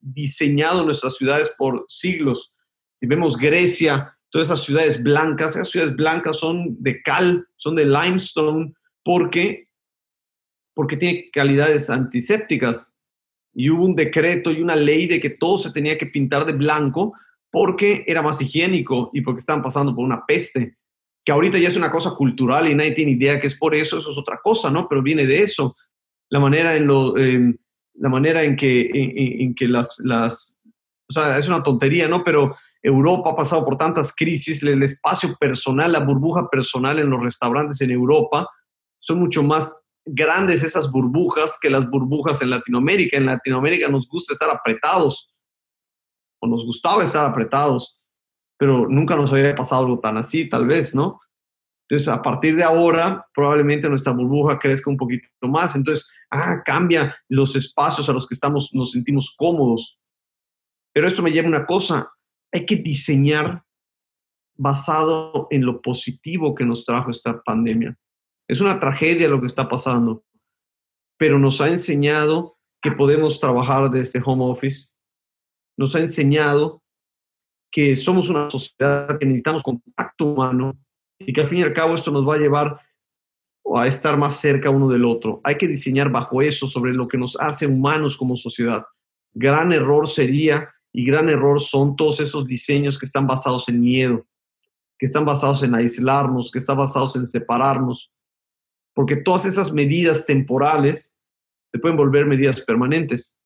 diseñado nuestras ciudades por siglos. Si vemos Grecia, todas esas ciudades blancas, esas ciudades blancas son de cal, son de limestone, porque, porque tiene calidades antisépticas y hubo un decreto y una ley de que todo se tenía que pintar de blanco porque era más higiénico y porque estaban pasando por una peste, que ahorita ya es una cosa cultural y nadie tiene idea que es por eso, eso es otra cosa, ¿no? Pero viene de eso. La manera en, lo, la manera en que, en, que las, las, o sea, es una tontería, ¿no? Pero Europa ha pasado por tantas crisis, el espacio personal, la burbuja personal en los restaurantes en Europa son mucho más grandes esas burbujas que las burbujas en Latinoamérica. En Latinoamérica nos gusta estar apretados. o nos gustaba estar apretados, pero nunca nos había pasado algo tan así, tal vez, ¿no? Entonces, a partir de ahora, probablemente nuestra burbuja crezca un poquito más. Entonces, ah, cambia los espacios a los que estamos, nos sentimos cómodos. Pero esto me lleva a una cosa, hay que diseñar basado en lo positivo que nos trajo esta pandemia. Es una tragedia lo que está pasando, pero nos ha enseñado que podemos trabajar desde home office. Nos ha enseñado que somos una sociedad que necesitamos contacto humano y que al fin y al cabo esto nos va a llevar a estar más cerca uno del otro. Hay que diseñar bajo eso sobre lo que nos hace humanos como sociedad. Gran error sería y gran error son todos esos diseños que están basados en miedo, que están basados en aislarnos, que están basados en separarnos, porque todas esas medidas temporales se pueden volver medidas permanentes.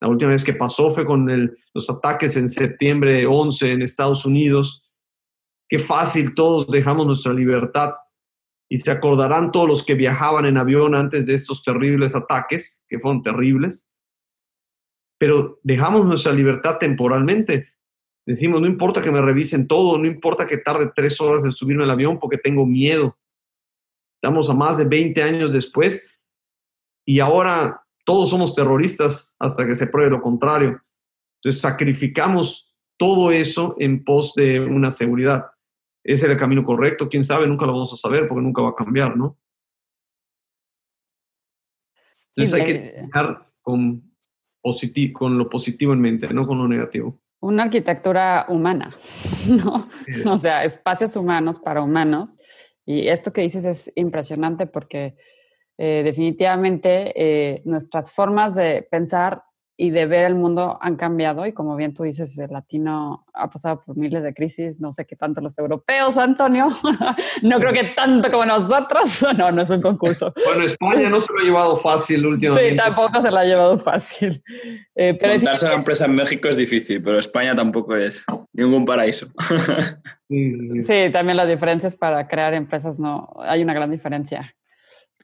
La última vez que pasó fue con los ataques en septiembre 11 en Estados Unidos, Qué fácil todos dejamos nuestra libertad y se acordarán todos los que viajaban en avión antes de estos terribles ataques, que fueron terribles, pero dejamos nuestra libertad temporalmente. Decimos, no importa que me revisen todo, no importa que tarde tres horas en subirme al avión porque tengo miedo. Estamos a más de 20 años después y ahora todos somos terroristas hasta que se pruebe lo contrario. Entonces sacrificamos todo eso en pos de una seguridad ese era el camino correcto, quién sabe, nunca lo vamos a saber porque nunca va a cambiar, ¿no? Entonces hay que estar con, con lo positivo en mente, no con lo negativo.
Una arquitectura humana, ¿no? O sea, espacios humanos para humanos. Y esto que dices es impresionante porque eh, definitivamente eh, nuestras formas de pensar y de ver el mundo han cambiado y como bien tú dices, el latino ha pasado por miles de crisis, no sé qué tanto los europeos, Antonio, no creo que tanto como nosotros, no, no es un concurso.
Bueno, España no se lo ha llevado fácil últimamente.
Sí, tampoco se lo ha llevado fácil.
Eh, pero Montarse una empresa en México es difícil, pero España tampoco es ningún paraíso.
sí, también las diferencias para crear empresas, no, hay una gran diferencia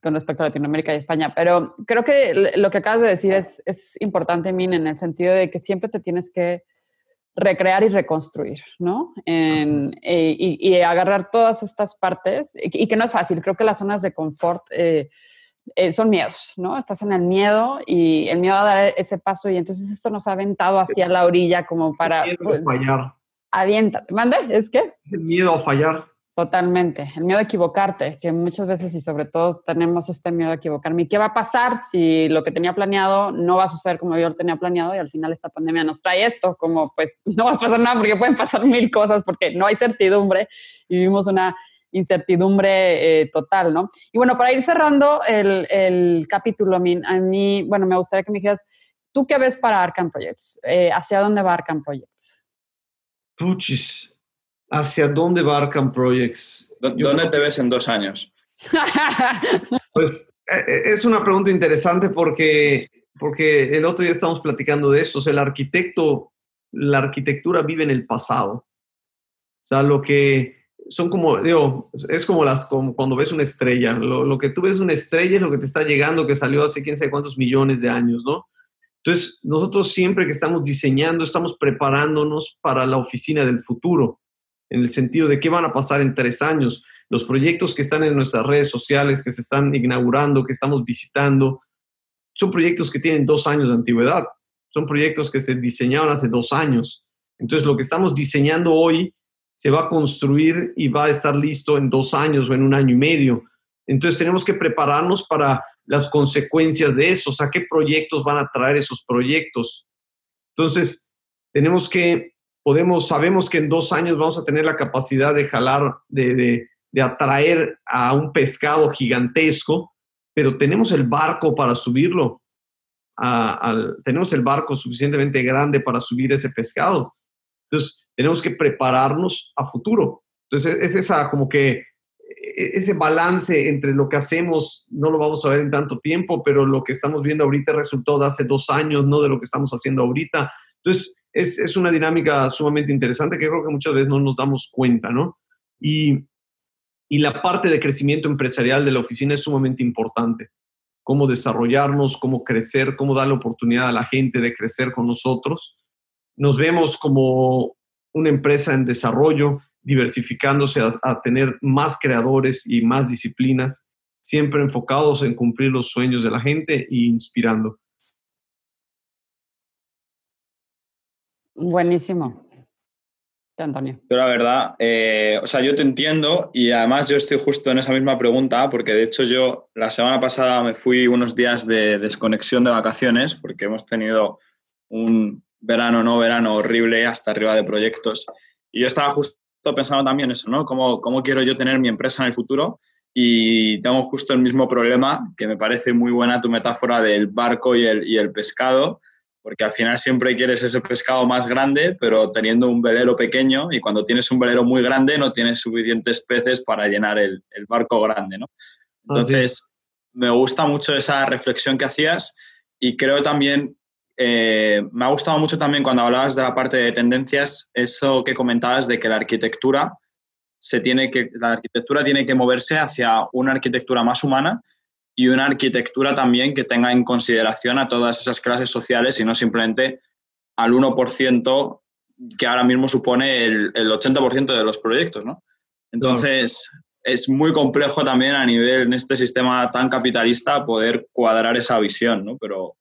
con respecto a Latinoamérica y España. Pero creo que lo que acabas de decir es, es importante, Min, en el sentido de que siempre te tienes que recrear y reconstruir, ¿no? Eh, y, agarrar todas estas partes, y, que no es fácil. Creo que las zonas de confort eh, eh, son miedos, ¿no? Estás en el miedo y el miedo a dar ese paso, y entonces esto nos ha aventado hacia la orilla como para...
El miedo a pues, fallar.
Avienta. ¿Mande? ¿Es qué?
El miedo a fallar.
Totalmente. El miedo a equivocarte, que muchas veces y sobre todo tenemos este miedo a equivocarme. ¿Y qué va a pasar si lo que tenía planeado no va a suceder como yo lo tenía planeado y al final esta pandemia nos trae esto? Como pues no va a pasar nada porque pueden pasar mil cosas porque no hay certidumbre y vivimos una incertidumbre eh, total, ¿no? Y bueno, para ir cerrando el, capítulo, a mí, a mí, bueno, me gustaría que me dijeras, ¿tú qué ves para Arkham Projects? Eh, ¿Hacia dónde va Arkham Projects?
Puchis, ¿Hacia dónde va Arkham Projects?
¿Dónde te ves en dos años?
pues eh, eh, es una pregunta interesante porque, porque el otro día estamos platicando de eso. O sea, el arquitecto, la arquitectura vive en el pasado. O sea, lo que son como, digo, es como, las, como cuando ves una estrella. Lo, lo, que tú ves una estrella es lo que te está llegando, que salió hace quién sabe cuántos millones de años, ¿no? Entonces, nosotros siempre que estamos diseñando, estamos preparándonos para la oficina del futuro en el sentido de qué van a pasar en tres años. Los proyectos que están en nuestras redes sociales, que se están inaugurando, que estamos visitando, son proyectos que tienen dos años de antigüedad. Son proyectos que se diseñaron hace dos años. Entonces, lo que estamos diseñando hoy se va a construir y va a estar listo en dos años o en un año y medio. Entonces, tenemos que prepararnos para las consecuencias de eso, o sea, qué proyectos van a traer esos proyectos. Entonces, tenemos que podemos, sabemos que en dos años vamos a tener la capacidad de jalar, de, atraer a un pescado gigantesco, pero tenemos el barco para subirlo. tenemos el barco suficientemente grande para subir ese pescado. Entonces, tenemos que prepararnos a futuro. Entonces, es esa como que e, ese balance entre lo que hacemos, no lo vamos a ver en tanto tiempo, pero lo que estamos viendo ahorita resultó de hace dos años, no de lo que estamos haciendo ahorita. Entonces, es, es, una dinámica sumamente interesante que creo que muchas veces no nos damos cuenta, ¿no? Y, y la parte de crecimiento empresarial de la oficina es sumamente importante. Cómo desarrollarnos, cómo crecer, cómo darle oportunidad a la gente de crecer con nosotros. nos vemos como una empresa en desarrollo, diversificándose a, tener más creadores y más disciplinas, siempre enfocados en cumplir los sueños de la gente e inspirando.
Buenísimo. Antonio.
Yo la verdad, eh, o sea, yo te entiendo y además yo estoy justo en esa misma pregunta porque de hecho yo la semana pasada me fui unos días de desconexión de vacaciones porque hemos tenido un verano, no verano horrible hasta arriba de proyectos y yo estaba justo pensando también eso, ¿no? ¿Cómo, cómo quiero yo tener mi empresa en el futuro? Y tengo justo el mismo problema, que me parece muy buena tu metáfora del barco y el, y el pescado, porque al final siempre quieres ese pescado más grande, pero teniendo un velero pequeño y cuando tienes un velero muy grande no tienes suficientes peces para llenar el, barco grande, ¿no? Entonces, me gusta mucho esa reflexión que hacías y creo también, eh, me ha gustado mucho también cuando hablabas de la parte de tendencias, eso que comentabas de que la arquitectura se tiene que, la arquitectura tiene que moverse hacia una arquitectura más humana y una arquitectura también que tenga en consideración a todas esas clases sociales y no simplemente al 1% que ahora mismo supone el, el 80% de los proyectos, ¿no? Entonces, es muy complejo también a nivel, en este sistema tan capitalista, poder cuadrar esa visión, ¿no? Pero,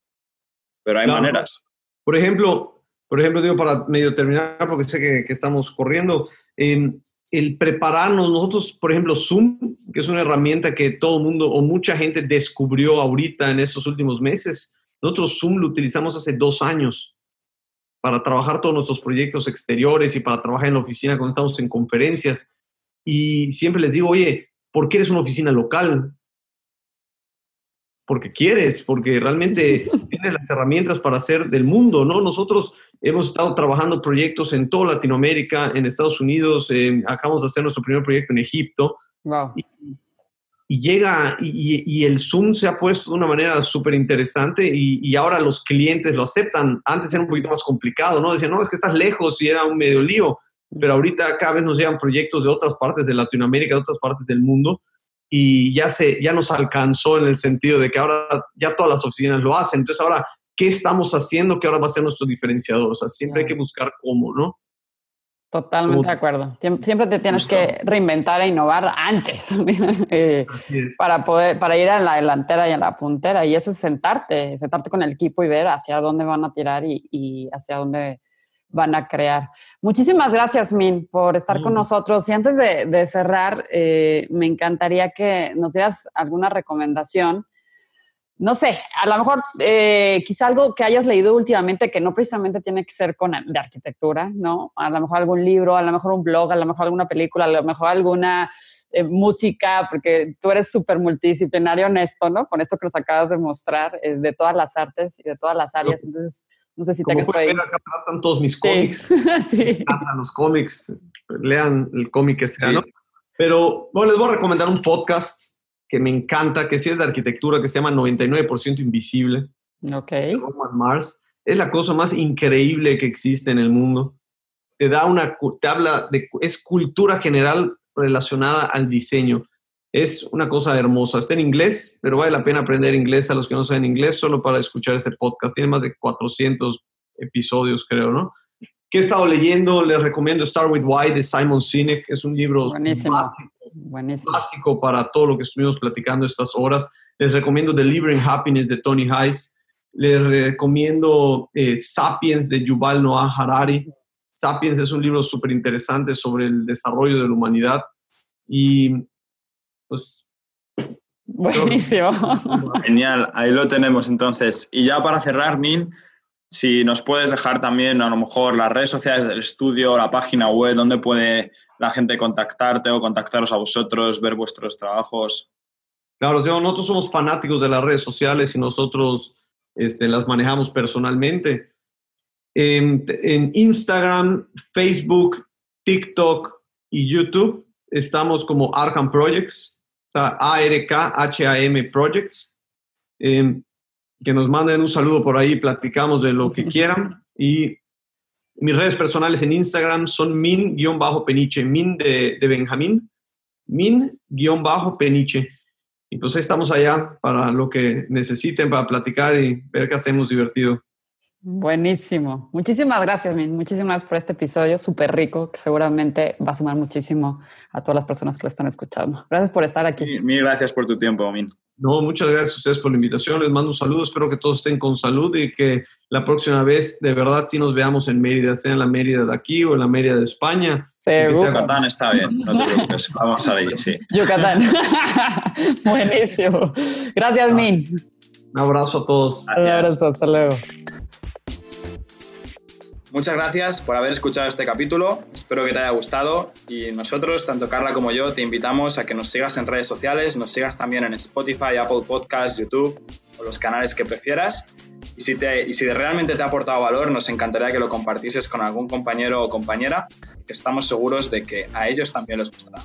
pero hay maneras.
Por ejemplo, por ejemplo, digo, para medio terminar, porque sé que, que estamos corriendo, eh, el prepararnos, nosotros, por ejemplo, Zoom, que es una herramienta que todo el mundo o mucha gente descubrió ahorita en estos últimos meses, nosotros Zoom lo utilizamos hace dos años para trabajar todos nuestros proyectos exteriores y para trabajar en la oficina cuando estamos en conferencias. Y siempre les digo, oye, ¿por qué eres una oficina local? Porque quieres, porque realmente tienes las herramientas para hacer del mundo, ¿no? Nosotros Hemos estado trabajando proyectos en toda Latinoamérica, en Estados Unidos, acabamos de hacer nuestro primer proyecto en Egipto. Y, llega, y, el Zoom se ha puesto de una manera súper interesante y, ahora los clientes lo aceptan. Antes era un poquito más complicado, ¿no? Decían, no, es que estás lejos y era un medio lío. Pero ahorita cada vez nos llegan proyectos de otras partes de Latinoamérica, de otras partes del mundo y ya, se, ya nos alcanzó en el sentido de que ahora ya todas las oficinas lo hacen. Entonces ahora qué estamos haciendo que ahora va a ser nuestro diferenciador. O sea, siempre hay que buscar cómo, ¿no?
Totalmente de acuerdo. Siempre te tienes que reinventar e innovar antes eh, para poder, para ir a la delantera y a la puntera. Y eso es sentarte, sentarte con el equipo y ver hacia dónde van a tirar y, hacia dónde van a crear. Muchísimas gracias, Min, por estar con nosotros. Y antes de, cerrar, eh, me encantaría que nos dieras alguna recomendación no sé, a lo mejor eh, quizá algo que hayas leído últimamente que no precisamente tiene que ser con de arquitectura, ¿no? A lo mejor algún libro, a lo mejor un blog, a lo mejor alguna película, a lo mejor alguna eh, música, porque tú eres súper multidisciplinario honesto, ¿no? Con esto que nos acabas de mostrar, eh, de todas las artes y de todas las áreas. Entonces, no sé si
te Como ver, acá están todos mis cómics. sí. los cómics, lean el cómic que sea, ¿no? Pero, bueno, les voy a recomendar un podcast que me encanta, que sí es de arquitectura, que se llama 99% Invisible.
Ok.
Roman Mars. Es la cosa más increíble que existe en el mundo. Te da una, te habla de, es cultura general relacionada al diseño. Es una cosa hermosa. Está en inglés, pero vale la pena aprender inglés a los que no saben inglés solo para escuchar ese podcast. Tiene más de 400 episodios, creo, ¿no? ¿Qué he estado leyendo? Les recomiendo Start With Why de Simon Sinek. Es un libro básico, para todo lo que estuvimos platicando estas horas. Les recomiendo Delivering Happiness de Tony Hayes. Les recomiendo eh, Sapiens de Yuval Noah Harari. Sapiens es un libro súper interesante sobre el desarrollo de la humanidad. Y pues...
Buenísimo.
Genial, ahí lo tenemos entonces. Y ya para cerrar, Min, si nos puedes dejar también a lo mejor las redes sociales del estudio, la página web, donde puede la gente contactarte o contactaros a vosotros, ver vuestros trabajos.
Claro, nosotros somos fanáticos de las redes sociales y nosotros este, las manejamos personalmente. En, en, Instagram, Facebook, TikTok y YouTube estamos como Arkham Projects, sea, A-R-K-H-A-M Projects. En, que nos manden un saludo por ahí, platicamos de lo que quieran. Y mis redes personales en Instagram son min-peniche, min de, de Benjamín, min-peniche. Y pues estamos allá para lo que necesiten, para platicar y ver qué hacemos divertido.
Buenísimo. Muchísimas gracias, Min. Muchísimas gracias por este episodio súper rico, que seguramente va a sumar muchísimo a todas las personas que lo están escuchando. Gracias por estar aquí.
Mil gracias por tu tiempo, Min.
No, muchas gracias a ustedes por la invitación. Les mando un saludo. Espero que todos estén con salud y que la próxima vez de verdad sí nos veamos en Mérida, sea en la Mérida de aquí o en la Mérida de España.
Yucatán está bien, no te preocupes. Vamos a ver, sí.
Yucatán. Buenísimo. Gracias, Min.
Un abrazo a todos.
Un abrazo, hasta luego.
Muchas gracias por haber escuchado este capítulo, espero que te haya gustado y nosotros, tanto Carla como yo, te invitamos a que nos sigas en redes sociales, nos sigas también en Spotify, Apple Podcasts, YouTube o los canales que prefieras. Y si, realmente te ha aportado valor, nos encantaría que lo compartieses con algún compañero o compañera, que estamos seguros de que a ellos también les gustará.